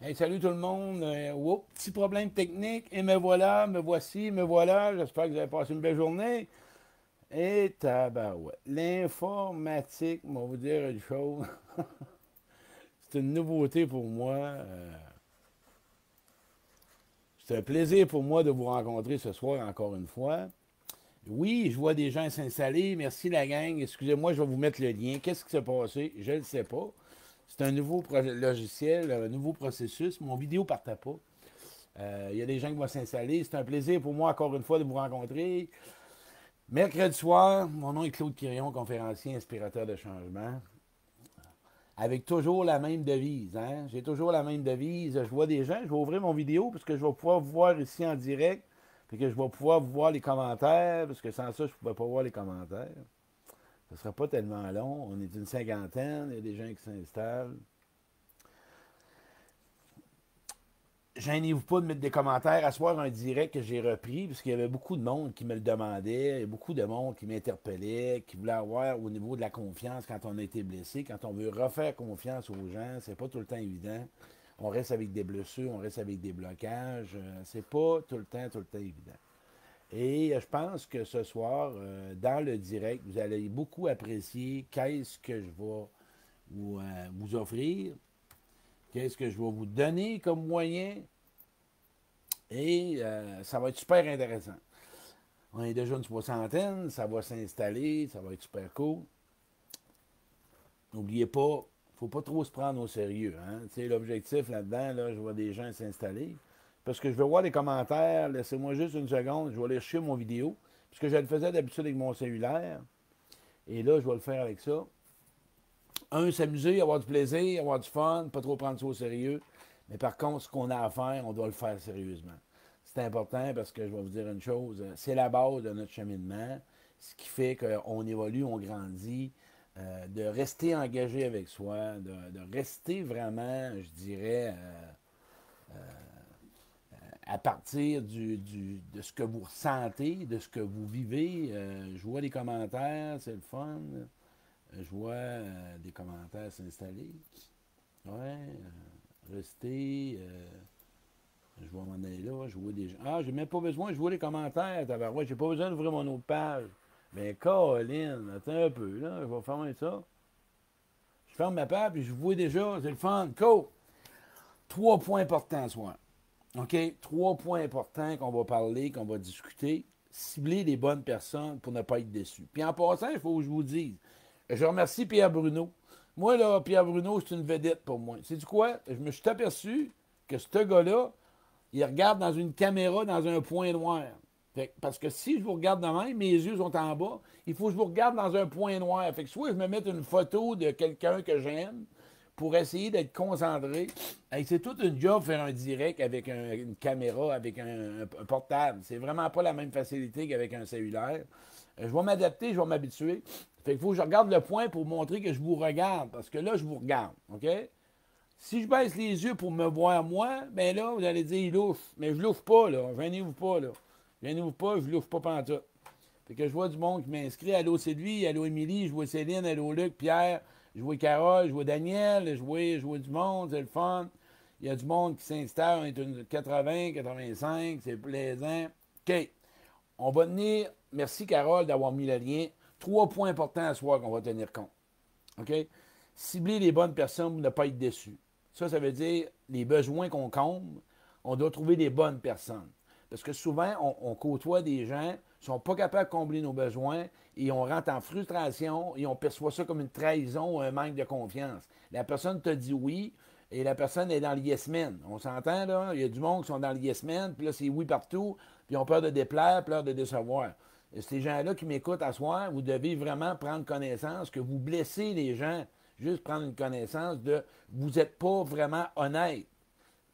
Hey, salut tout le monde. Euh, petit problème technique. Et me voilà, me voici, me voilà. J'espère que vous avez passé une belle journée. Et tabarouette. L'informatique, on va vous dire une chose. C'est une nouveauté pour moi. Euh, c'est un plaisir pour moi de vous rencontrer ce soir encore une fois. Oui, je vois des gens s'installer. Merci la gang. Excusez-moi, je vais vous mettre le lien. Qu'est-ce qui s'est passé? Je ne le sais pas. C'est un nouveau logiciel, un nouveau processus. Mon vidéo ne partait pas. Euh, il y a des gens qui vont s'installer. C'est un plaisir pour moi, encore une fois, de vous rencontrer. Mercredi soir, mon nom est Claude Quirion, conférencier, inspirateur de changement. Avec toujours la même devise. Hein? J'ai toujours la même devise. Je vois des gens, je vais ouvrir mon vidéo parce que je vais pouvoir vous voir ici en direct. Puis que je vais pouvoir vous voir les commentaires, parce que sans ça, je ne pouvais pas voir les commentaires. Ce ne sera pas tellement long. On est une cinquantaine, il y a des gens qui s'installent. Gênez-vous pas de mettre des commentaires. À soir, un direct que j'ai repris, parce qu'il y avait beaucoup de monde qui me le demandait, beaucoup de monde qui m'interpellait, qui voulait avoir au niveau de la confiance quand on a été blessé, quand on veut refaire confiance aux gens, c'est pas tout le temps évident. On reste avec des blessures, on reste avec des blocages. Euh, c'est pas tout le temps, tout le temps évident. Et je pense que ce soir, euh, dans le direct, vous allez beaucoup apprécier qu'est-ce que je vais vous, euh, offrir, qu'est-ce que je vais vous donner comme moyen. Et euh, ça va être super intéressant. On est déjà une soixantaine, ça va s'installer, ça va être super cool. N'oubliez pas, il ne faut pas trop se prendre au sérieux. Hein? L'objectif là-dedans, là, je vois des gens s'installer parce que je veux voir les commentaires. Laissez-moi juste une seconde. Je vais aller chercher mon vidéo. Parce que je le faisais d'habitude avec mon cellulaire. Et là, je vais le faire avec ça. Un, s'amuser, avoir du plaisir, avoir du fun, pas trop prendre ça au sérieux. Mais par contre, ce qu'on a à faire, on doit le faire sérieusement. C'est important parce que je vais vous dire une chose, c'est la base de notre cheminement, ce qui fait qu'on évolue, on grandit, euh, de rester engagé avec soi, de, rester vraiment, je dirais, euh, euh, à partir du, de ce que vous ressentez, de ce que vous vivez. Euh, je vois les commentaires, c'est le fun. Je vois euh, des commentaires s'installer. Ouais, euh, rester. je vois m'en aller là, je vois des gens. Ah, j'ai même pas besoin, je vois les commentaires, ouais, j'ai pas besoin d'ouvrir mon autre page. Mais Caroline, attends un peu, là, je vais fermer ça. Je ferme ma page, puis je vois déjà, c'est le fun. Cool! Trois points importants soir. OK? Trois points importants qu'on va parler, qu'on va discuter. Cibler les bonnes personnes pour ne pas être déçu. Puis en passant, il faut que je vous dise, je remercie Pierre Bruno. Moi, là, Pierre Bruno, c'est une vedette pour moi. C'est du quoi? Je me suis aperçu que ce gars-là, il regarde dans une caméra dans un point noir. parce que si je vous regarde de même, mes yeux sont en bas, il faut que je vous regarde dans un point noir. Fait que soit je me mette une photo de quelqu'un que j'aime, pour essayer d'être concentré. c'est toute une job faire un direct avec une caméra, avec un, portable. C'est vraiment pas la même facilité qu'avec un cellulaire. Euh, je vais m'adapter, je vais m'habituer. Fait qu'il faut que je regarde le point pour montrer que je vous regarde, parce que là, je vous regarde, OK? Si je baisse les yeux pour me voir moi, ben là, vous allez dire, il louche. Mais je l'ouvre pas, là. Venez-vous pas, là. Venez-vous pas, je l'ouvre pas pendant tout. Fait que je vois du monde qui m'inscrit. Allô Sylvie, allô Émilie, je vois Céline, allô Luc, Pierre, vois Carole, vois Daniel, je vois, du monde, c'est le fun. Il y a du monde qui s'installe, on est une 80, 85, c'est plaisant. OK. On va tenir, merci Carole d'avoir mis le lien, trois points importants à soir qu'on va tenir compte. OK? Cibler les bonnes personnes pour ne pas être déçu. Ça, ça veut dire les besoins qu'on comble, on doit trouver les bonnes personnes. Parce que souvent, on, côtoie des gens ne sont pas capables de combler nos besoins et on rentre en frustration et on perçoit ça comme une trahison ou un manque de confiance. La personne te dit oui et la personne est dans le yes. On s'entend, là? Il y a du monde qui sont dans le yes man, puis là, c'est oui partout, puis ils ont peur de déplaire, peur de décevoir. Ces gens-là qui m'écoutent à soir, vous devez vraiment prendre connaissance que vous blessez les gens. Juste prendre une connaissance de vous n'êtes pas vraiment honnête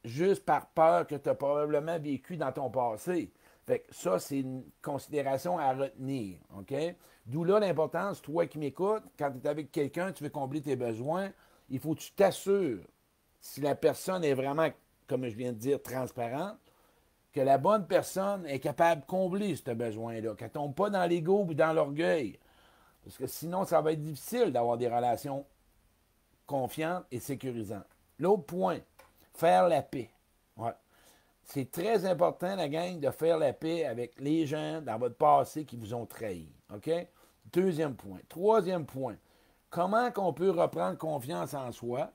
juste par peur que tu as probablement vécu dans ton passé. Fait que ça, c'est une considération à retenir. OK? D'où là l'importance, toi qui m'écoutes, quand tu es avec quelqu'un, tu veux combler tes besoins, il faut que tu t'assures, si la personne est vraiment, comme je viens de dire, transparente, que la bonne personne est capable de combler ce besoin-là, qu'elle ne tombe pas dans l'ego ou dans l'orgueil. Parce que sinon, ça va être difficile d'avoir des relations confiantes et sécurisantes. L'autre point, Faire la paix. C'est très important, la gang, de faire la paix avec les gens dans votre passé qui vous ont trahi. OK? Deuxième point. Troisième point. Comment qu'on peut reprendre confiance en soi?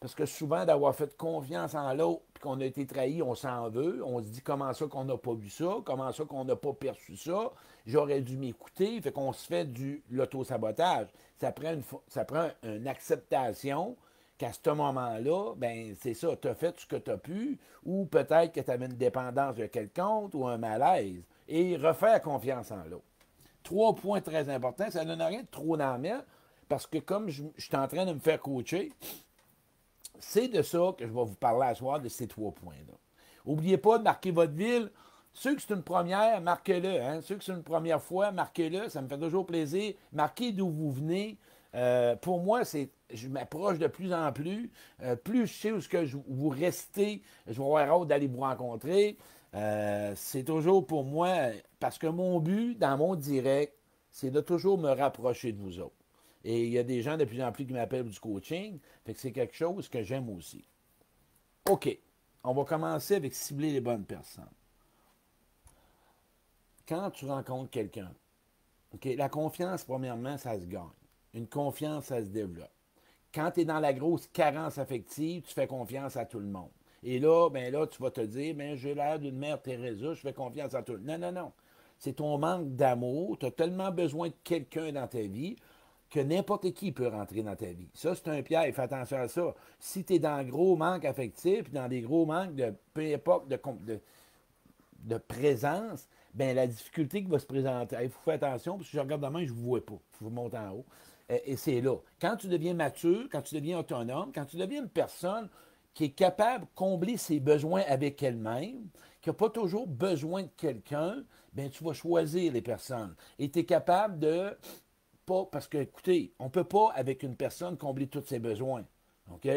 Parce que souvent, d'avoir fait confiance en l'autre, puis qu'on a été trahi, on s'en veut. On se dit comment ça qu'on n'a pas vu ça, comment ça qu'on n'a pas perçu ça, j'aurais dû m'écouter. Fait qu'on se fait du l'auto-sabotage. Ça prend ça prend une acceptation qu'à ce moment-là, ben c'est ça, tu as fait ce que tu as pu, ou peut-être que tu avais une dépendance de quelqu'un ou un malaise. Et refaire confiance en l'autre. Trois points très importants. Ça ne donne rien de trop dans parce que comme je, je suis en train de me faire coacher, c'est de ça que je vais vous parler à soir, de ces trois points-là. N'oubliez pas de marquer votre ville. Ceux que c'est une première, marquez-le. Hein? Ceux que c'est une première fois, marquez-le. Ça me fait toujours plaisir. Marquez d'où vous venez. Euh, pour moi, c'est, je m'approche de plus en plus. Euh, plus je sais où que vous restez, je vais avoir hâte d'aller vous rencontrer. Euh, c'est toujours pour moi, parce que mon but dans mon direct, c'est de toujours me rapprocher de vous autres. Et il y a des gens de plus en plus qui m'appellent du coaching. C'est quelque chose que j'aime aussi. OK. On va commencer avec cibler les bonnes personnes. Quand tu rencontres quelqu'un, la confiance, premièrement, ça se gagne. Une confiance, ça se développe. Quand tu es dans la grosse carence affective, tu fais confiance à tout le monde. Et là, ben là, tu vas te dire, ben, j'ai l'air d'une mère Teresa, je fais confiance à tout le monde. Non, non, non. C'est ton manque d'amour. Tu as tellement besoin de quelqu'un dans ta vie que n'importe qui peut rentrer dans ta vie. Ça, c'est un piège. Fais attention à ça. Si tu es dans un gros manque affectif, dans des gros manques de peu importe de, présence, ben la difficulté qui va se présenter, il faut faire attention, parce que je regarde demain, je ne vous vois pas. Je vous monte en haut. Et, c'est là. Quand tu deviens mature, quand tu deviens autonome, quand tu deviens une personne qui est capable de combler ses besoins avec elle-même, qui n'a pas toujours besoin de quelqu'un, ben tu vas choisir les personnes. Et tu es capable de parce que, écoutez, on ne peut pas, avec une personne, combler tous ses besoins. OK?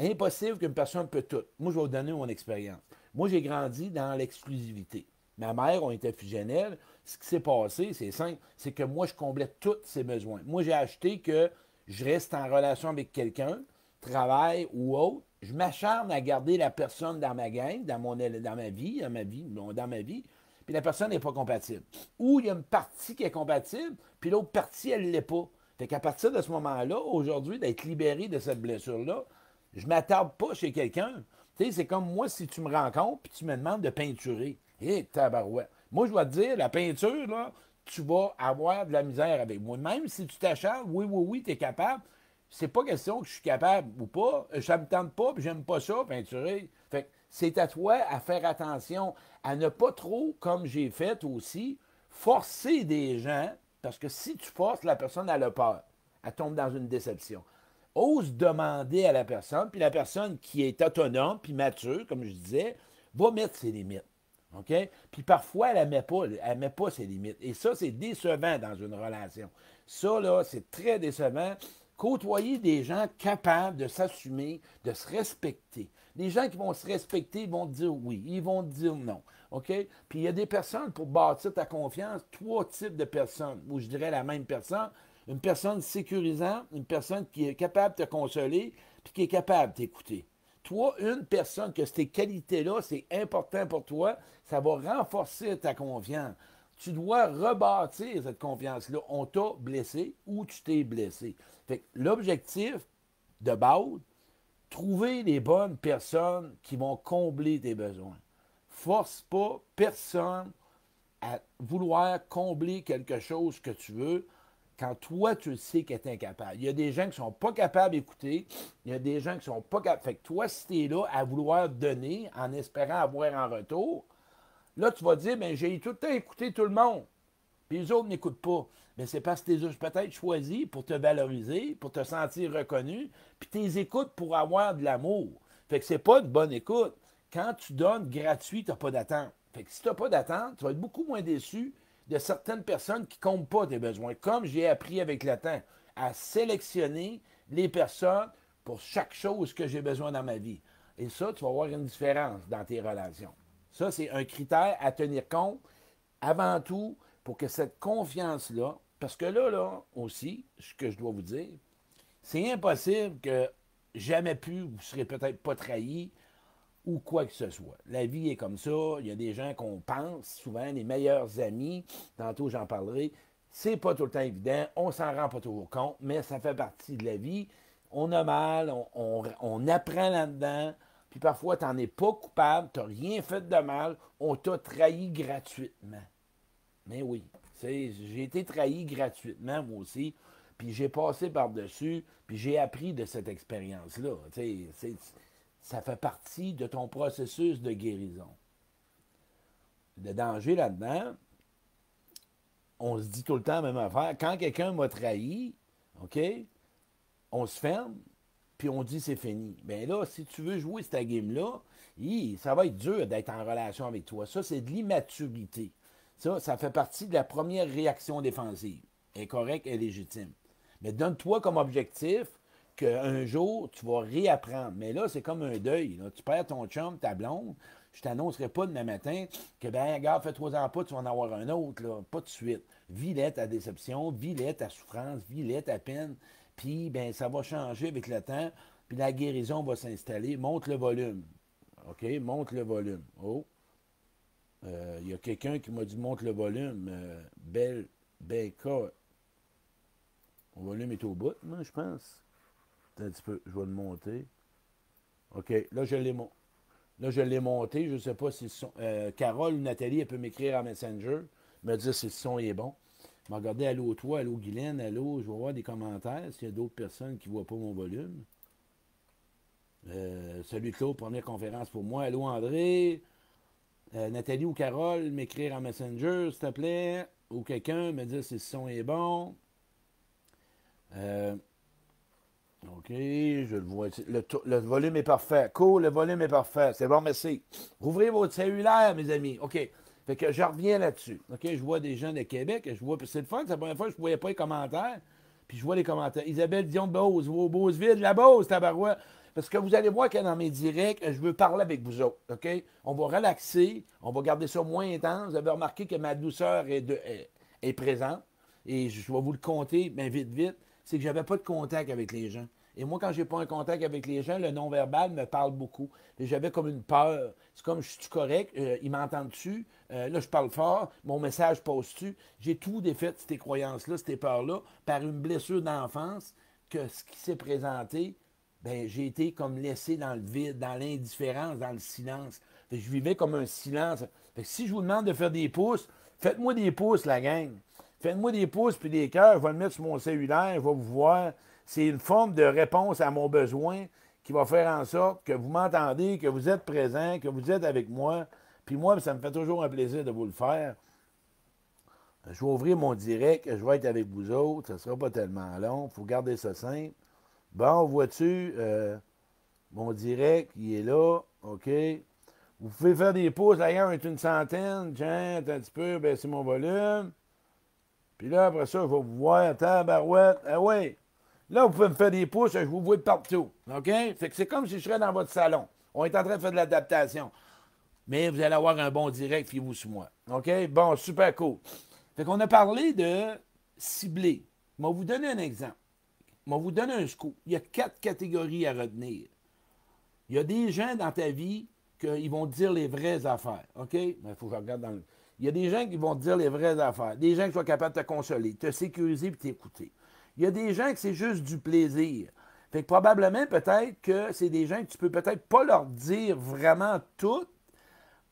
Impossible qu'une personne peut tout. Moi, je vais vous donner mon expérience. Moi, j'ai grandi dans l'exclusivité. Ma mère, on était fusionnels. Ce qui s'est passé, c'est simple, c'est que moi, je comblais tous ses besoins. Moi, j'ai acheté que je reste en relation avec quelqu'un, travail ou autre. Je m'acharne à garder la personne dans ma gang, dans, mon, dans ma vie, dans ma vie, dans ma vie, puis la personne n'est pas compatible. Ou il y a une partie qui est compatible, puis l'autre partie, elle ne l'est pas. Fait qu'à partir de ce moment-là, aujourd'hui, d'être libéré de cette blessure-là, je ne m'attarde pas chez quelqu'un. C'est comme moi, si tu me rencontres, puis tu me demandes de peinturer. Hé, eh, tabarouette. Moi, je dois te dire, la peinture, là, tu vas avoir de la misère avec moi. Même si tu t'acharnes, oui, oui, oui, tu es capable. C'est pas question que je suis capable ou pas. Ça me tente pas, puis j'aime pas ça, peinturer. Fait c'est à toi à faire attention, à ne pas trop, comme j'ai fait aussi, forcer des gens, parce que si tu forces, la personne, a le peur. Elle tombe dans une déception. Ose demander à la personne, puis la personne qui est autonome, puis mature, comme je disais, va mettre ses limites. OK? Puis parfois, elle ne met, pas, met pas ses limites. Et ça, c'est décevant dans une relation. Ça, là, c'est très décevant. Côtoyer des gens capables de s'assumer, de se respecter. Les gens qui vont se respecter vont te dire oui, ils vont dire non. OK? Puis il y a des personnes pour bâtir ta confiance, trois types de personnes, ou je dirais la même personne. Une personne sécurisante, une personne qui est capable de te consoler, puis qui est capable de t'écouter. Toi, une personne que ces qualités-là, c'est important pour toi, ça va renforcer ta confiance. Tu dois rebâtir cette confiance-là. On t'a blessé ou tu t'es blessé. Fait l'objectif de base, Trouver les bonnes personnes qui vont combler tes besoins. Force pas personne à vouloir combler quelque chose que tu veux quand toi, tu sais qu'elle est incapable. Il y a des gens qui ne sont pas capables d'écouter. Il y a des gens qui ne sont pas capables. Fait que toi, si tu es là à vouloir donner en espérant avoir en retour, là, tu vas dire, ben j'ai tout le temps écouté tout le monde. Puis les autres n'écoutent pas. Mais c'est parce que tu les peut-être choisi pour te valoriser, pour te sentir reconnu, puis tu écoutes pour avoir de l'amour. Fait que c'est pas une bonne écoute. Quand tu donnes gratuit, tu n'as pas d'attente. Fait que si tu n'as pas d'attente, tu vas être beaucoup moins déçu de certaines personnes qui ne comptent pas tes besoins. Comme j'ai appris avec le temps, à sélectionner les personnes pour chaque chose que j'ai besoin dans ma vie. Et ça, tu vas voir une différence dans tes relations. Ça, c'est un critère à tenir compte. Avant tout, pour que cette confiance-là, parce que là, là, aussi, ce que je dois vous dire, c'est impossible que jamais pu, vous ne serez peut-être pas trahi ou quoi que ce soit. La vie est comme ça. Il y a des gens qu'on pense, souvent les meilleurs amis, tantôt j'en parlerai. C'est pas tout le temps évident, on s'en rend pas toujours compte, mais ça fait partie de la vie. On a mal, on, apprend là-dedans, puis parfois tu n'en es pas coupable, tu n'as rien fait de mal, on t'a trahi gratuitement. Mais oui, j'ai été trahi gratuitement, moi aussi, puis j'ai passé par-dessus, puis j'ai appris de cette expérience-là. Ça fait partie de ton processus de guérison. Le danger là-dedans, on se dit tout le temps la même affaire. Quand quelqu'un m'a trahi, OK, on se ferme, puis on dit c'est fini. Bien là, si tu veux jouer cette game-là, ça va être dur d'être en relation avec toi. Ça, c'est de l'immaturité. Ça, ça fait partie de la première réaction défensive. Elle et légitime. Mais donne-toi comme objectif qu'un jour, tu vas réapprendre. Mais là, c'est comme un deuil. Tu perds ton chum, ta blonde. Je t'annoncerai pas demain matin que, ben, regarde, fais trois ans pas, tu vas en avoir un autre. Là. Pas de suite. Vis-les ta déception, vis-les ta souffrance, vis-les ta peine. Puis, ben, ça va changer avec le temps. Puis la guérison va s'installer. Monte le volume. OK? Monte le volume. Oh. Euh, il y a quelqu'un qui m'a dit monte le volume. Euh, belle, Becca. Mon volume est au bout, moi, je pense. Un petit peu, je vais le monter. OK, là, je l'ai Là, je l'ai monté. Je ne sais pas si son, euh, Carole ou Nathalie, elle peut m'écrire en Messenger, me dire si le son est bon. Je regarder Allô, toi, Allô, Guylaine, Allô. Je vais voir des commentaires s'il y a d'autres personnes qui ne voient pas mon volume. Euh, salut Claude, première conférence pour moi. Allô, André. Euh, Nathalie ou Carole, m'écrire en Messenger, s'il te plaît. Ou quelqu'un me dire si le son est bon. Euh, OK, je le vois. Le, volume est parfait. Cool, le volume est parfait. C'est bon, merci. Rouvrez votre cellulaire, mes amis. OK. Fait que je reviens là-dessus. OK, je vois des gens de Québec. Je vois, c'est le fun, c'est la première fois que je ne voyais pas les commentaires. Puis je vois les commentaires. Isabelle Dion Beauce, Beauceville, la Beauce, tabarouette. Parce que vous allez voir que dans mes directs, je veux parler avec vous autres. OK? On va relaxer, on va garder ça moins intense. Vous avez remarqué que ma douceur est, est présente. Et je vais vous le compter, mais vite, vite c'est que je n'avais pas de contact avec les gens. Et moi, quand je n'ai pas un contact avec les gens, le non-verbal me parle beaucoup. J'avais comme une peur. C'est comme, je suis correct, euh, ils m'entendent-tu? Euh, là, je parle fort, mon message passe-tu? J'ai tout défait ces croyances-là, ces peurs-là, par une blessure d'enfance, que ce qui s'est présenté, ben, j'ai été comme laissé dans le vide, dans l'indifférence, dans le silence. je vivais comme un silence. si je vous demande de faire des pouces, faites-moi des pouces, la gang. Faites-moi des pouces puis des cœurs, je vais le mettre sur mon cellulaire, je vais vous voir. C'est une forme de réponse à mon besoin qui va faire en sorte que vous m'entendez, que vous êtes présent, que vous êtes avec moi. Puis moi, ça me fait toujours un plaisir de vous le faire. Je vais ouvrir mon direct, je vais être avec vous autres, ça ne sera pas tellement long, il faut garder ça simple. Bon, vois-tu, euh, mon direct, il est là, OK. Vous pouvez faire des pouces, d'ailleurs, est une centaine, tiens, un petit peu, baisser mon volume. Puis là, après ça, je vais vous voir, tabarouette. Ah ouais. Là, vous pouvez me faire des pouces, je vous vois partout. OK? Fait que c'est comme si je serais dans votre salon. On est en train de faire de l'adaptation. Mais vous allez avoir un bon direct, fiez-vous sur moi. OK? Bon, super cool. Fait qu'on a parlé de cibler. Je vais vous donner un exemple. Je vais vous donner un scoop. Il y a quatre catégories à retenir. Il y a des gens dans ta vie qui vont dire les vraies affaires. OK? Il faut que je regarde dans le. Il y a des gens qui vont te dire les vraies affaires. Des gens qui sont capables de te consoler, te sécuriser et t'écouter. Il y a des gens que c'est juste du plaisir. Fait que probablement, peut-être que c'est des gens que tu peux peut-être pas leur dire vraiment tout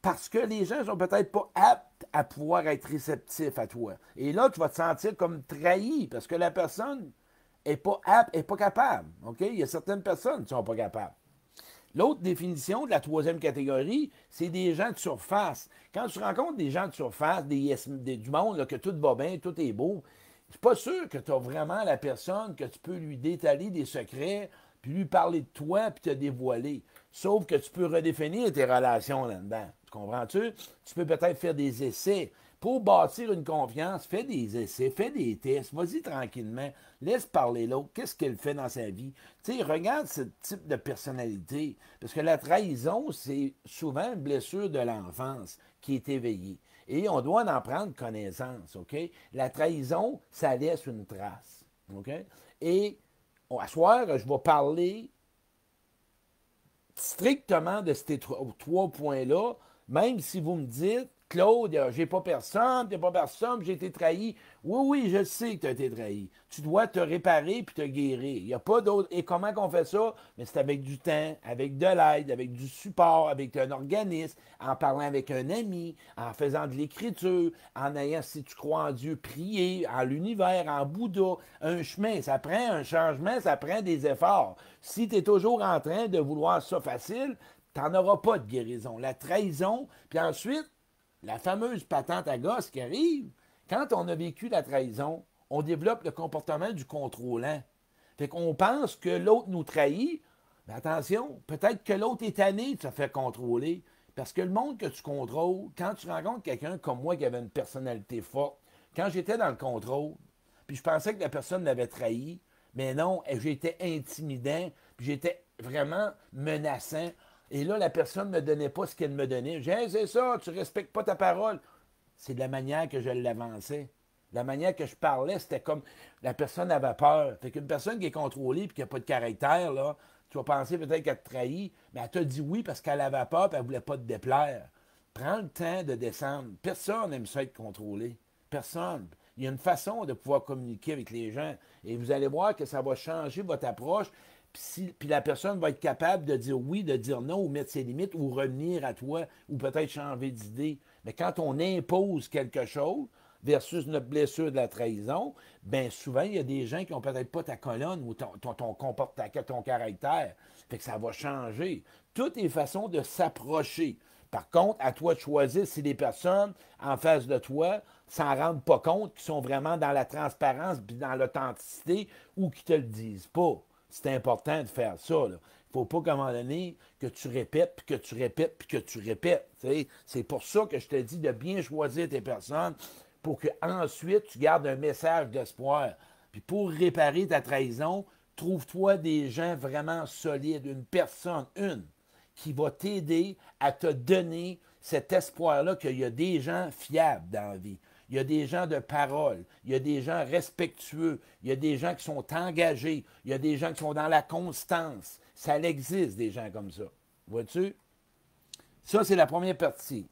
parce que les gens sont peut-être pas aptes à pouvoir être réceptifs à toi. Et là, tu vas te sentir comme trahi parce que la personne n'est pas apte, n'est pas capable. Il y a certaines personnes qui ne sont pas capables. L'autre définition de la troisième catégorie, c'est des gens de surface. Quand tu rencontres des gens de surface, des, du monde, que tout va bien, tout est beau, c'est pas sûr que tu as vraiment la personne que tu peux lui détaler des secrets, puis lui parler de toi, puis te dévoiler. Sauf que tu peux redéfinir tes relations là-dedans. Tu comprends-tu? Tu peux peut-être faire des essais. Pour bâtir une confiance, fais des essais, fais des tests, vas-y tranquillement, laisse parler l'autre, qu'est-ce qu'elle fait dans sa vie? Tu sais, regarde ce type de personnalité, parce que la trahison, c'est souvent une blessure de l'enfance qui est éveillée. Et on doit en prendre connaissance, OK? La trahison, ça laisse une trace, OK? Et à soir, je vais parler strictement de ces trois points-là, même si vous me dites, Claude, j'ai pas personne, t'as pas personne, j'ai été trahi. Oui, oui, je sais que tu as été trahi. Tu dois te réparer puis te guérir. Il n'y a pas d'autre. Et comment qu'on fait ça? Mais c'est avec du temps, avec de l'aide, avec du support, avec un organisme, en parlant avec un ami, en faisant de l'écriture, en ayant, si tu crois en Dieu, prier, en l'univers, en Bouddha. Un chemin, ça prend un changement, ça prend des efforts. Si tu es toujours en train de vouloir ça facile, tu n'en auras pas de guérison. La trahison, puis ensuite, la fameuse patente à gosse qui arrive, quand on a vécu la trahison, on développe le comportement du contrôlant. Fait qu'on pense que l'autre nous trahit, mais attention, peut-être que l'autre est tanné de se faire contrôler. Parce que le monde que tu contrôles, quand tu rencontres quelqu'un comme moi qui avait une personnalité forte, quand j'étais dans le contrôle, puis je pensais que la personne l'avait trahi, mais non, j'étais intimidant, puis j'étais vraiment menaçant. Et là, la personne ne me donnait pas ce qu'elle me donnait. J'ai dit, c'est ça, tu ne respectes pas ta parole. C'est de la manière que je l'avançais. La manière que je parlais, c'était comme la personne avait peur. Fait qu'une personne qui est contrôlée et qui n'a pas de caractère, là, tu vas penser peut-être qu'elle te trahit, mais elle t'a dit oui parce qu'elle avait peur et elle ne voulait pas te déplaire. Prends le temps de descendre. Personne n'aime ça être contrôlé. Personne. Il y a une façon de pouvoir communiquer avec les gens. Et vous allez voir que ça va changer votre approche puis, la personne va être capable de dire oui, de dire non, ou mettre ses limites, ou revenir à toi, ou peut-être changer d'idée. Mais quand on impose quelque chose versus notre blessure de la trahison, bien souvent, il y a des gens qui n'ont peut-être pas ta colonne ou ton, ton, ton, ton caractère. Fait que ça va changer. Toutes les façons de s'approcher. Par contre, à toi de choisir si les personnes en face de toi s'en rendent pas compte, qui sont vraiment dans la transparence puis dans l'authenticité ou qui te le disent pas. C'est important de faire ça. Il ne faut pas qu'à un moment donné, que tu répètes, puis que tu répètes, puis que tu répètes. C'est pour ça que je te dis de bien choisir tes personnes pour qu'ensuite tu gardes un message d'espoir. Puis pour réparer ta trahison, trouve-toi des gens vraiment solides, une personne, une, qui va t'aider à te donner cet espoir-là qu'il y a des gens fiables dans la vie il y a des gens de parole, il y a des gens respectueux, il y a des gens qui sont engagés, il y a des gens qui sont dans la constance. Ça existe, des gens comme ça. Vois-tu? Ça, c'est la première partie.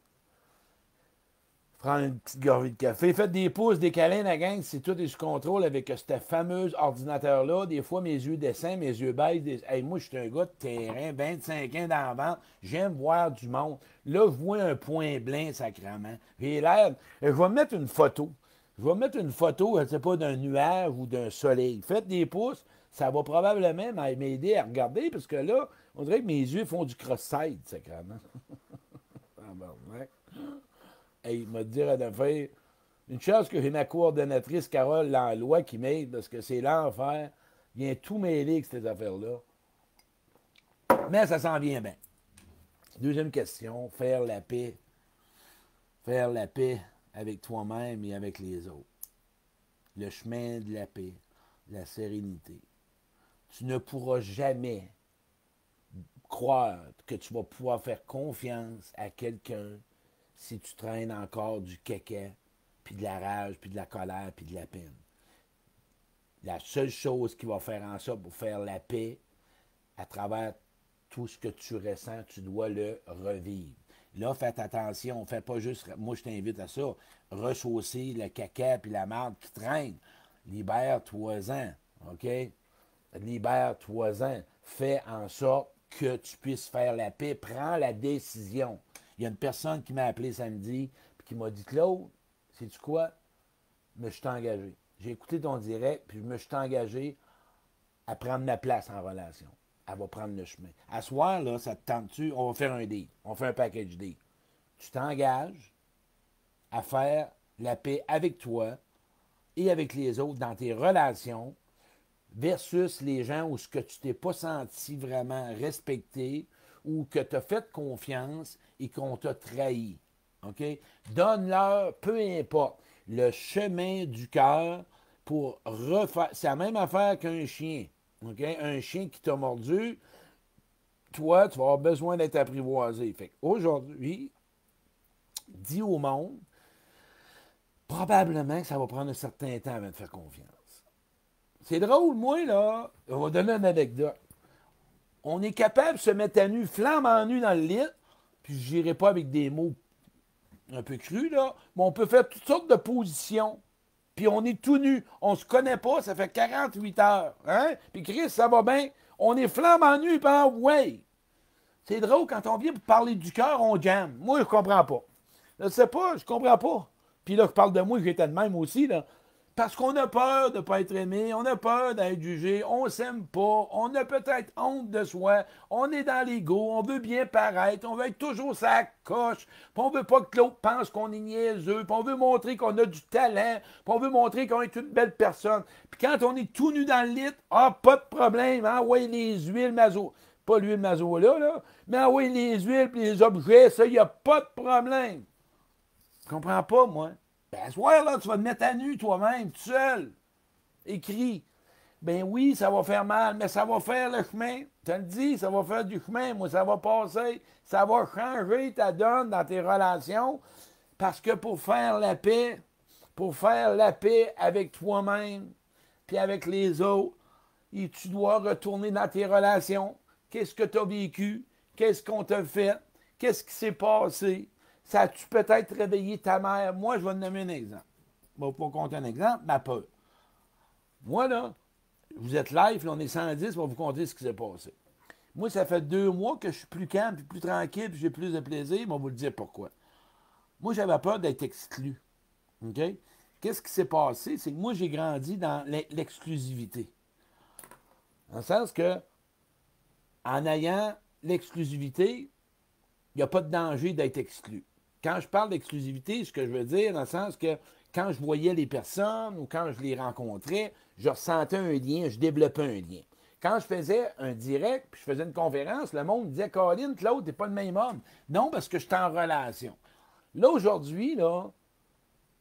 Prendre une petite gorgée de café. Faites des pouces, des câlins, la gang, c'est tout est sous contrôle avec ce fameux ordinateur-là. Des fois, mes yeux descendent, mes yeux baissent. Des... moi, je suis un gars de terrain, 25 ans d'avant. J'aime voir du monde. Là, je vois un point blanc, sacrement. J'ai l'air. Je vais mettre une photo. Je vais mettre une photo, je ne sais pas, d'un nuage ou d'un soleil. Faites des pouces. Ça va probablement m'aider à regarder parce que là, on dirait que mes yeux font du cross-side, sacrement. ah. Il m'a dit à faire une chose que j'ai ma coordonnatrice Carole Lanlois qui m'aide parce que c'est l'enfer. vient tout mêler avec ces affaires-là. Mais ça s'en vient bien. Deuxième question, faire la paix. Faire la paix avec toi-même et avec les autres. Le chemin de la paix, la sérénité. Tu ne pourras jamais croire que tu vas pouvoir faire confiance à quelqu'un si tu traînes encore du caca, puis de la rage, puis de la colère, puis de la peine. La seule chose qui va faire en sorte pour faire la paix, à travers tout ce que tu ressens, tu dois le revivre. Là, faites attention, fais pas juste, moi je t'invite à ça, rechausser le caca puis la marde qui traîne. Libère-toi-en, OK? Libère-toi-en. Fais en sorte que tu puisses faire la paix. Prends la décision. Il y a une personne qui m'a appelé samedi et qui m'a dit Claude, sais-tu quoi? Je me suis engagé. J'ai écouté ton direct, puis je me suis engagé à prendre ma place en relation. Elle va prendre le chemin. À soir, là, ça te tente-tu? On va faire un deal. On fait un package deal. Tu t'engages à faire la paix avec toi et avec les autres dans tes relations versus les gens où ce que tu t'es pas senti vraiment respecté ou que tu as fait confiance et qu'on t'a trahi. OK? Donne-leur, peu importe, le chemin du cœur pour refaire. C'est la même affaire qu'un chien. OK? Un chien qui t'a mordu, toi, tu vas avoir besoin d'être apprivoisé. Aujourd'hui, dis au monde, probablement que ça va prendre un certain temps avant de faire confiance. C'est drôle, moi, là, on va donner une anecdote. On est capable de se mettre à nu, flamme en nu dans le lit, puis je n'irai pas avec des mots un peu crus, là, mais on peut faire toutes sortes de positions. Puis on est tout nu. On se connaît pas, ça fait 48 heures. Hein? Puis Chris, ça va bien. On est flamme en nu, puis ouais. C'est drôle, quand on vient pour parler du cœur, on jamme. Moi, je comprends pas. Je sais pas, je comprends pas. Puis là, je parle de moi, j'étais de même aussi, là. Parce qu'on a peur de ne pas être aimé, on a peur d'être jugé, on s'aime pas, on a peut-être honte de soi, on est dans l'ego, on veut bien paraître, on veut être toujours sa coche, puis on veut pas que l'autre pense qu'on est niaiseux, puis on veut montrer qu'on a du talent, puis on veut montrer qu'on est une belle personne. Puis quand on est tout nu dans le lit, ah, pas de problème, hein, ouais, les huiles mazo. Pas l'huile mazo là, là, mais ah oui, les huiles puis les objets, ça, il n'y a pas de problème. Je comprends pas, moi. Ben, soir, là, tu vas te mettre à nu toi-même, tout seul. Écris. Ben oui, ça va faire mal, mais ça va faire le chemin. Tu le dis, ça va faire du chemin. Moi, ça va passer. Ça va changer ta donne dans tes relations. Parce que pour faire la paix, pour faire la paix avec toi-même, puis avec les autres, et tu dois retourner dans tes relations. Qu'est-ce que tu as vécu? Qu'est-ce qu'on t'a fait? Qu'est-ce qui s'est passé? Ça a-tu peut-être réveillé ta mère? Moi, je vais te nommer un exemple. Je vais vous compter un exemple, ma peur. Moi, là, vous êtes live, là, on est 110, je vais vous compter ce qui s'est passé. Moi, ça fait deux mois que je suis plus calme, plus tranquille, puis j'ai plus de plaisir, mais on va vous le dire pourquoi. Moi, j'avais peur d'être exclu. OK? Qu'est-ce qui s'est passé? C'est que moi, j'ai grandi dans l'exclusivité. Dans le sens que, en ayant l'exclusivité, il n'y a pas de danger d'être exclu. Quand je parle d'exclusivité, ce que je veux dire, dans le sens que quand je voyais les personnes ou quand je les rencontrais, je ressentais un lien, je développais un lien. Quand je faisais un direct, puis je faisais une conférence, le monde disait Colin, Claude, t'es pas le même homme. Non, parce que je suis en relation. Là, aujourd'hui, là,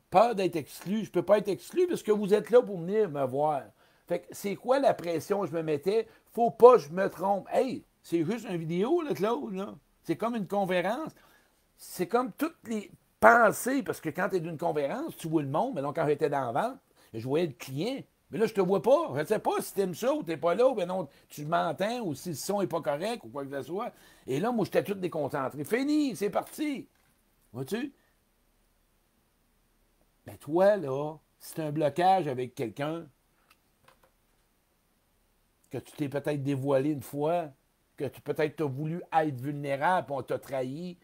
peur d'être exclu. Je ne peux pas être exclu parce que vous êtes là pour venir me voir. Fait que c'est quoi la pression que je me mettais? Faut pas que je me trompe. Hey, c'est juste une vidéo, là, Claude, là. C'est comme une conférence c'est comme toutes les pensées, parce que quand tu es d'une conférence, tu vois le monde, mais donc quand j'étais dans la vente, je voyais le client. Mais là, je te vois pas. Je ne sais pas si tu aimes ça ou tu n'es pas là, ou ben non, tu m'entends, ou si le son n'est pas correct, ou quoi que ce soit. Et là, moi, j'étais tout déconcentré. Fini, c'est parti. Vois-tu? Mais toi, là, tu un blocage avec quelqu'un, que tu t'es peut-être dévoilé une fois, que tu peut-être as voulu être vulnérable, on t'a trahi,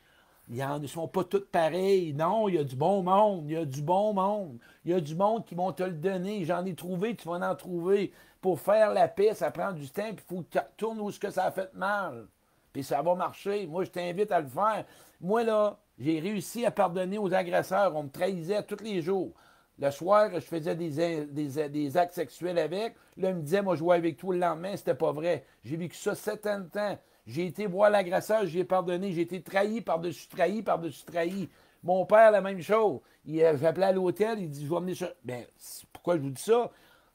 ils ne sont pas tous pareils. Non, il y a du bon monde. Il y a du bon monde. Il y a du monde qui vont te le donner. J'en ai trouvé, tu vas en trouver. Pour faire la paix, ça prend du temps, puis il faut que tu retournes où ce que ça a fait mal. Puis ça va marcher. Moi, je t'invite à le faire. Moi, là, j'ai réussi à pardonner aux agresseurs. On me trahissait tous les jours. Le soir, je faisais des, des, actes sexuels avec. Là, il me disait, moi, je jouais avec toi le lendemain. C'était pas vrai. J'ai vécu ça sept ans de temps. J'ai été voir l'agresseur, j'ai pardonné. J'ai été trahi par-dessus trahi par-dessus trahi. Mon père, la même chose. Il appelé à l'hôtel, il dit Je vais venir ça. Ben, pourquoi je vous dis ça?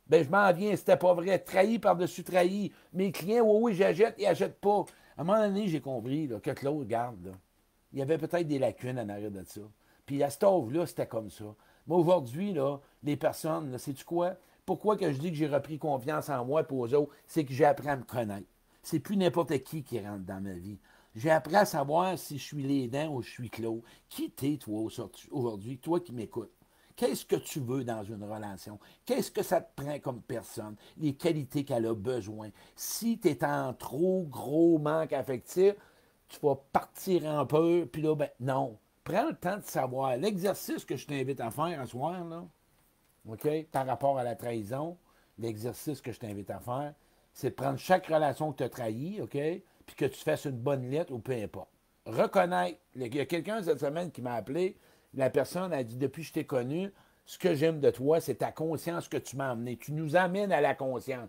Ben, je m'en viens, c'était pas vrai. Trahi par-dessus trahi. Mes clients, oui, oui, j'achète, ils n'achètent pas. À un moment donné, j'ai compris là, que Claude, garde, il y avait peut-être des lacunes en arrière de ça. Puis à cette là c'était comme ça. Mais aujourd'hui, là, les personnes, sais-tu quoi? Pourquoi que je dis que j'ai repris confiance en moi et aux autres? C'est que j'ai appris à me connaître. C'est plus n'importe qui qui rentre dans ma vie. J'ai appris à savoir si je suis les ou je suis clos. Qui t'es, toi, aujourd'hui, toi qui m'écoutes? Qu'est-ce que tu veux dans une relation? Qu'est-ce que ça te prend comme personne? Les qualités qu'elle a besoin? Si tu es en trop gros manque affectif, tu vas partir en peur, puis là, ben non. Prends le temps de savoir. L'exercice que je t'invite à faire ce soir, là, OK, par rapport à la trahison, l'exercice que je t'invite à faire, c'est prendre chaque relation que tu as trahie, OK? Puis que tu fasses une bonne lettre ou peu importe. Reconnaître. Il y a quelqu'un cette semaine qui m'a appelé. La personne a dit Depuis que je t'ai connu, ce que j'aime de toi, c'est ta conscience que tu m'as amené. Tu nous amènes à la conscience.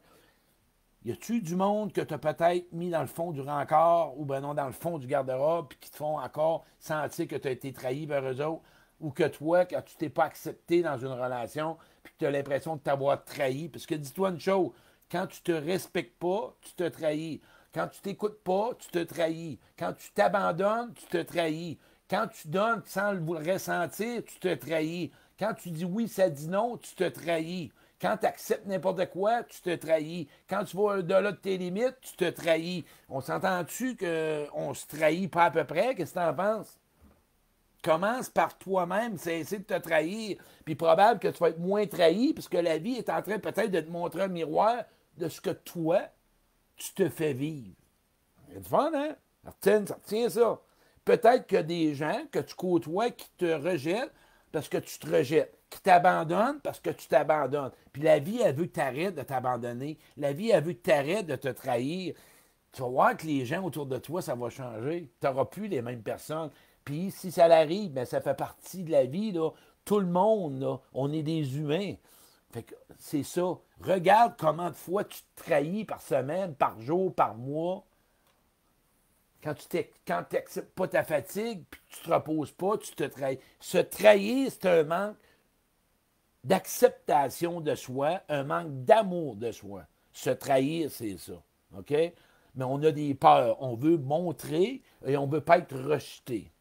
Y a-tu du monde que tu as peut-être mis dans le fond du rencard ou ben non dans le fond du garde-robe puis qui te font encore sentir que tu as été trahi par eux autres ou que toi, quand tu t'es pas accepté dans une relation puis que tu as l'impression de t'avoir trahi? Parce que dis-toi une chose, quand tu te respectes pas, tu te trahis. Quand tu t'écoutes pas, tu te trahis. Quand tu t'abandonnes, tu te trahis. Quand tu donnes sans le ressentir, tu te trahis. Quand tu dis oui, ça dit non, tu te trahis. Quand tu acceptes n'importe quoi, tu te trahis. Quand tu vas au-delà de tes limites, tu te trahis. On s'entend-tu qu'on se trahit pas à peu près? Qu'est-ce que tu en penses? Commence par toi-même, c'est essayer de te trahir. Puis probable que tu vas être moins trahi, puisque la vie est en train peut-être de te montrer un miroir de ce que toi, tu te fais vivre. C'est du fun, hein? Ça retient ça. Peut-être que des gens que tu côtoies qui te rejettent parce que tu te rejettes, qui t'abandonnent parce que tu t'abandonnes. Puis la vie, elle veut que tu arrêtes de t'abandonner. La vie, elle veut que tu arrêtes de te trahir. Tu vas voir que les gens autour de toi, ça va changer. Tu n'auras plus les mêmes personnes. Puis si ça l'arrive, ben, ça fait partie de la vie. Tout le monde, on est des humains. C'est ça. Regarde comment de fois tu te trahis par semaine, par jour, par mois. Quand tu n'acceptes pas ta fatigue, puis tu ne te reposes pas, tu te trahis. Se trahir, c'est un manque d'acceptation de soi, un manque d'amour de soi. Se trahir, c'est ça. Mais on a des peurs. On veut montrer et on ne veut pas être rejeté.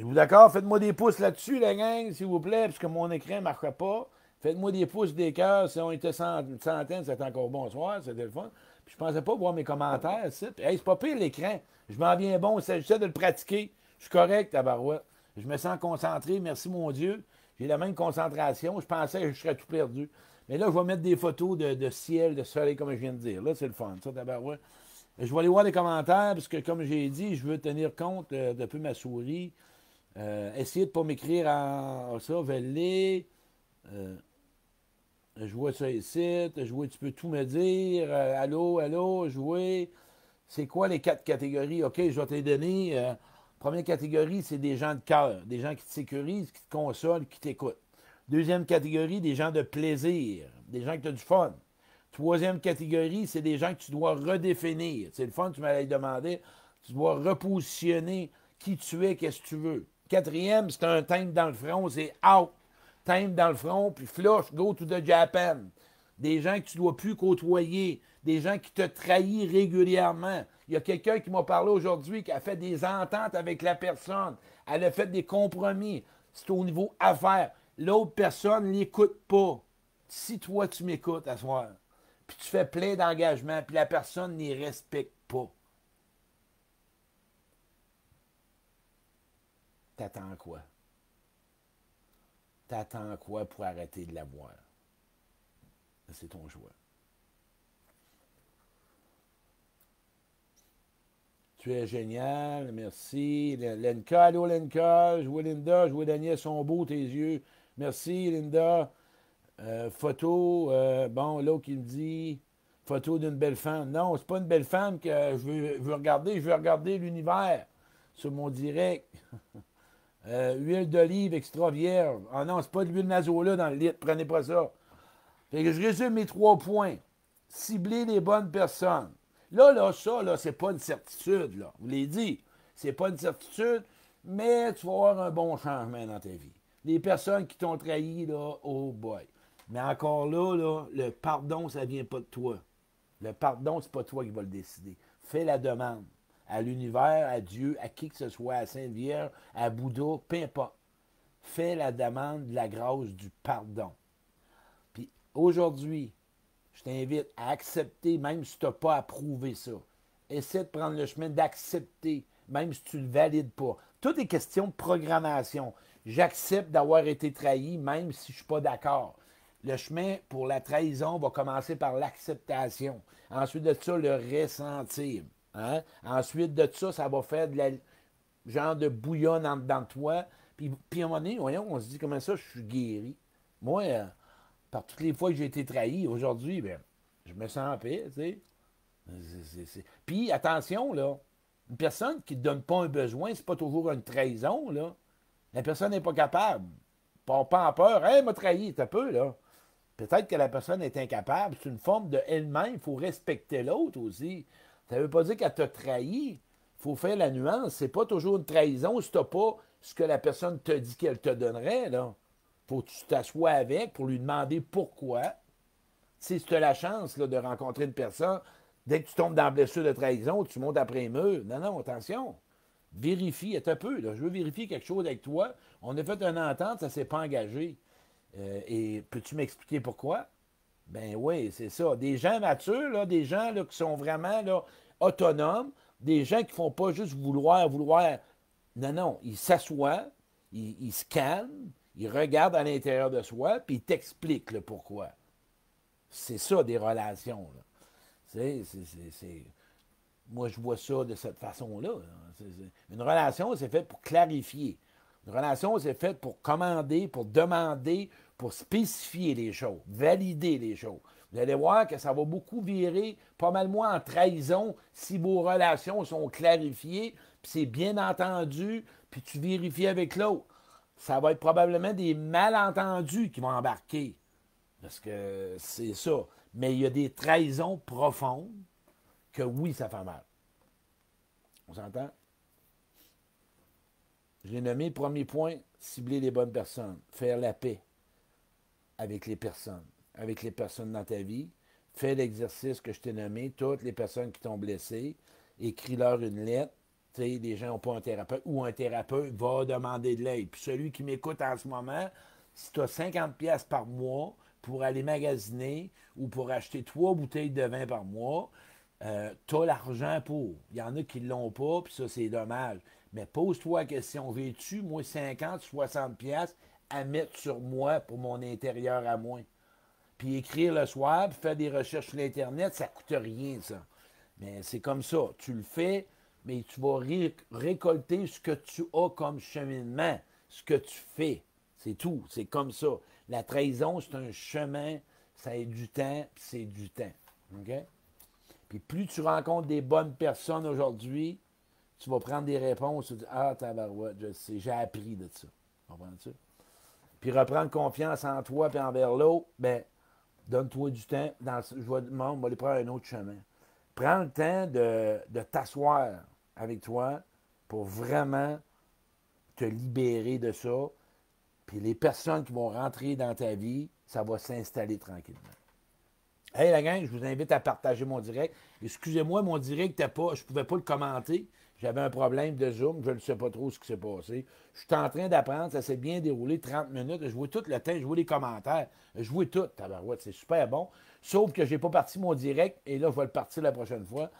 Êtes-vous d'accord? Faites-moi des pouces là-dessus, la gang, s'il vous plaît, parce que mon écran ne marche pas. Faites-moi des pouces, des cœurs. Si on était une centaine, c'était encore bonsoir, c'était le fun. Puis je pensais pas voir mes commentaires. Hey, c'est pas pire l'écran. Je m'en viens bon, il s'agissait de le pratiquer. Je suis correct, tabarouette. Je me sens concentré, merci mon Dieu. J'ai la même concentration. Je pensais que je serais tout perdu. Mais là, je vais mettre des photos de, ciel, de soleil, comme je viens de dire. Là, c'est le fun, ça, tabarouette. Je vais aller voir les commentaires, parce que comme j'ai dit, je veux tenir compte euh, de ma souris. Euh, essayez de ne pas m'écrire en ça, Vellé. Euh, je vois ça ici. Je vois, tu peux tout me dire. Euh, allô, allô, jouer. C'est quoi les quatre catégories? OK, je vais te les donner. première catégorie, c'est des gens de cœur, des gens qui te sécurisent, qui te consolent, qui t'écoutent. Deuxième catégorie, des gens de plaisir, des gens qui ont du fun. Troisième catégorie, c'est des gens que tu dois redéfinir. C'est le fun, tu m'avais demandé. Tu dois repositionner qui tu es, qu'est-ce que tu veux. Quatrième, c'est un thème dans le front, c'est out. Thème dans le front, puis flush, go to the Japan. Des gens que tu ne dois plus côtoyer, des gens qui te trahissent régulièrement. Il y a quelqu'un qui m'a parlé aujourd'hui qui a fait des ententes avec la personne. Elle a fait des compromis. C'est au niveau affaires. L'autre personne ne l'écoute pas. Si toi, tu m'écoutes à soir, puis tu fais plein d'engagements, puis la personne n'y respecte pas. T'attends quoi? T'attends quoi pour arrêter de la voir? C'est ton choix. Tu es génial, merci. Lenka, allô Lenka, je Linda, je vois Daniel, sont beaux tes yeux. Merci Linda. Euh, photo, euh, bon, là qui me dit photo d'une belle femme. Non, c'est pas une belle femme que je veux regarder, je veux regarder l'univers sur mon direct. Euh, huile d'olive extra vierge. Ah non, c'est pas de l'huile nasola dans le litre. Prenez pas ça. Fait que je résume mes trois points. Cibler les bonnes personnes. Là, là, ça, là, c'est pas une certitude, là. Vous l'avez dit. C'est pas une certitude, mais tu vas avoir un bon changement dans ta vie. Les personnes qui t'ont trahi, là, oh boy. Mais encore là, là, le pardon, ça vient pas de toi. Le pardon, c'est pas toi qui vas le décider. Fais la demande à l'univers, à Dieu, à qui que ce soit, à Sainte Vierge, à Bouddha, peu importe. Fais la demande de la grâce du pardon. Puis aujourd'hui, je t'invite à accepter, même si tu n'as pas approuvé ça. Essaie de prendre le chemin d'accepter, même si tu ne le valides pas. Toutes les questions de programmation. J'accepte d'avoir été trahi, même si je ne suis pas d'accord. Le chemin pour la trahison va commencer par l'acceptation. Ensuite de ça, le ressentir. Hein? Ensuite de ça, ça va faire de la genre de bouillon dans, dans toi. Puis, puis à un moment donné, voyons, on se dit comment ça, je suis guéri? Moi, euh, par toutes les fois que j'ai été trahi, aujourd'hui, ben, je me sens en paix, tu sais. Puis attention, là, une personne qui ne donne pas un besoin, c'est pas toujours une trahison, là. La personne n'est pas capable. Pas, pas en peur. Hey, m'a trahi, t'as peu, là. Peut-être que la personne est incapable. C'est une forme de elle-même. Il faut respecter l'autre aussi. Ça ne veut pas dire qu'elle t'a trahi. Il faut faire la nuance. C'est pas toujours une trahison si tu pas ce que la personne te dit qu'elle te donnerait. Là. faut que tu t'assoies avec pour lui demander pourquoi. Si tu as la chance de rencontrer une personne, dès que tu tombes dans la blessure de trahison, tu montes après un mur. Non, non, attention. Vérifie, est un peu. Je veux vérifier quelque chose avec toi. On a fait une entente, ça ne s'est pas engagé. Euh, et peux-tu m'expliquer pourquoi? Ben oui, c'est ça. Des gens matures, là, des gens là, qui sont vraiment là, autonomes, des gens qui ne font pas juste vouloir, vouloir. Non, non, ils s'assoient, ils, se calment, ils regardent à l'intérieur de soi, puis ils t'expliquent le pourquoi. C'est ça, des relations. C'est, Moi, je vois ça de cette façon-là. Une relation, c'est fait pour clarifier. Une relation, c'est fait pour commander, pour demander, pour spécifier les choses, valider les choses. Vous allez voir que ça va beaucoup virer pas mal moins en trahison si vos relations sont clarifiées, puis c'est bien entendu, puis tu vérifies avec l'autre. Ça va être probablement des malentendus qui vont embarquer. Parce que c'est ça. Mais il y a des trahisons profondes que oui, ça fait mal. On s'entend? J'ai nommé premier point, cibler les bonnes personnes, faire la paix avec les personnes avec les personnes dans ta vie. Fais l'exercice que je t'ai nommé, toutes les personnes qui t'ont blessé, écris-leur une lettre. sais, les gens n'ont pas un thérapeute ou un thérapeute va demander de l'aide. Puis celui qui m'écoute en ce moment, si tu as 50 pièces par mois pour aller magasiner ou pour acheter trois bouteilles de vin par mois, euh, tu as l'argent pour. Il y en a qui ne l'ont pas, puis ça, c'est dommage. Mais pose-toi la question, veux-tu, moi, 50, 60 pièces à mettre sur moi pour mon intérieur à moi? puis écrire le soir, puis faire des recherches sur l'Internet, ça ne coûte rien, ça. Mais c'est comme ça. Tu le fais, mais tu vas récolter ce que tu as comme cheminement, ce que tu fais. C'est tout. C'est comme ça. La trahison, c'est un chemin, ça a du temps, puis c'est du temps. OK? Puis plus tu rencontres des bonnes personnes aujourd'hui, tu vas prendre des réponses. Tu dis Ah, tabarouette, je sais, j'ai appris de ça. Comprends-tu? Puis reprendre confiance en toi et envers l'autre, ben, Donne-toi du temps. Dans, je vais, on va aller prendre un autre chemin. Prends le temps de, de t'asseoir avec toi pour vraiment te libérer de ça. Puis les personnes qui vont rentrer dans ta vie, ça va s'installer tranquillement. Hey la gang, je vous invite à partager mon direct. Excusez-moi, mon direct, pas, je ne pouvais pas le commenter. J'avais un problème de Zoom, je ne sais pas trop ce qui s'est passé. Je suis en train d'apprendre, ça s'est bien déroulé, 30 minutes. Je vois tout le temps, je vois les commentaires, je vois tout. Tabarouette, c'est super bon. Sauf que je n'ai pas parti mon direct et là, je vais le partir la prochaine fois.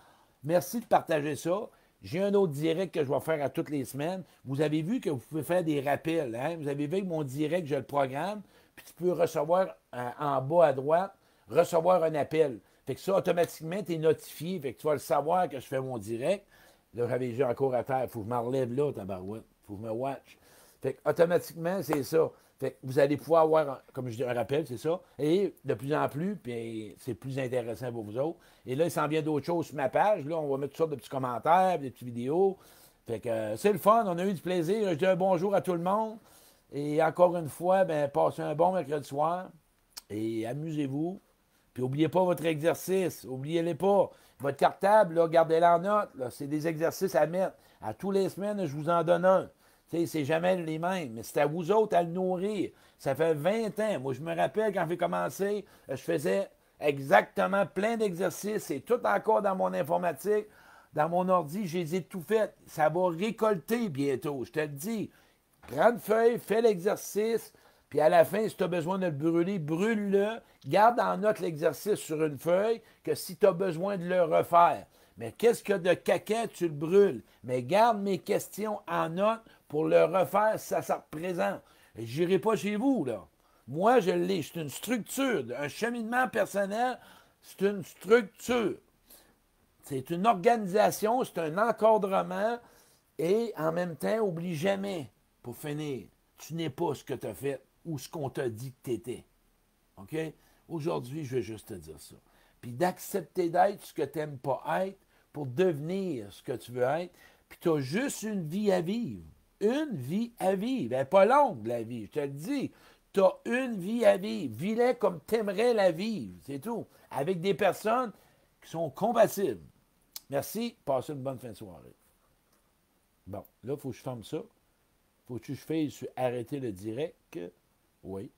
Merci de partager ça. J'ai un autre direct que je vais faire à toutes les semaines. Vous avez vu que vous pouvez faire des rappels. Hein? Vous avez vu que mon direct, je le programme, puis tu peux recevoir euh, en bas à droite, recevoir un appel. Fait que ça, automatiquement, tu es notifié. Fait que tu vas le savoir que je fais mon direct. Là, j'avais déjà encore à terre. Faut que je me relève là, tabarouette. Faut que je me watch. Fait automatiquement, c'est ça. Fait que vous allez pouvoir avoir, comme je dis, un rappel, c'est ça. Et de plus en plus, puis c'est plus intéressant pour vous autres. Et là, il s'en vient d'autres choses sur ma page. Là, on va mettre toutes sortes de petits commentaires, des petites vidéos. Fait que euh, c'est le fun, on a eu du plaisir. Je dis un bonjour à tout le monde. Et encore une fois, ben, passez un bon mercredi soir. Et amusez-vous. Puis n'oubliez pas votre exercice. Oubliez-les pas. Votre cartable, gardez-la en note. C'est des exercices à mettre. À tous les semaines, je vous en donne un. C'est jamais les mêmes, mais c'est à vous autres à le nourrir. Ça fait 20 ans. Moi, je me rappelle quand j'ai commencé, je faisais exactement plein d'exercices. C'est tout encore dans mon informatique, dans mon ordi. J'ai tout fait. Ça va récolter bientôt, je te le dis. Grande feuille, fais l'exercice. Puis à la fin, si tu as besoin de le brûler, brûle-le. Garde en note l'exercice sur une feuille que si tu as besoin de le refaire. Mais qu'est-ce que de caca, tu le brûles? Mais garde mes questions en note pour le refaire si ça se représente. Je n'irai pas chez vous, là. Moi, je l'ai. C'est une structure. Un cheminement personnel, c'est une structure. C'est une organisation, c'est un encadrement. Et en même temps, oublie jamais, pour finir, tu n'es pas ce que tu as fait ou ce qu'on t'a dit que tu étais. OK? Aujourd'hui, je vais juste te dire ça. Puis d'accepter d'être ce que tu n'aimes pas être pour devenir ce que tu veux être. Puis tu as juste une vie à vivre. Une vie à vivre. Elle n'est pas longue, la vie. Je te le dis. Tu as une vie à vivre. Vis-la comme tu aimerais la vivre. C'est tout. Avec des personnes qui sont compatibles. Merci. Passez une bonne fin de soirée. Bon, là, il faut que je ferme ça. Faut que je fasse arrêter le direct. Oui.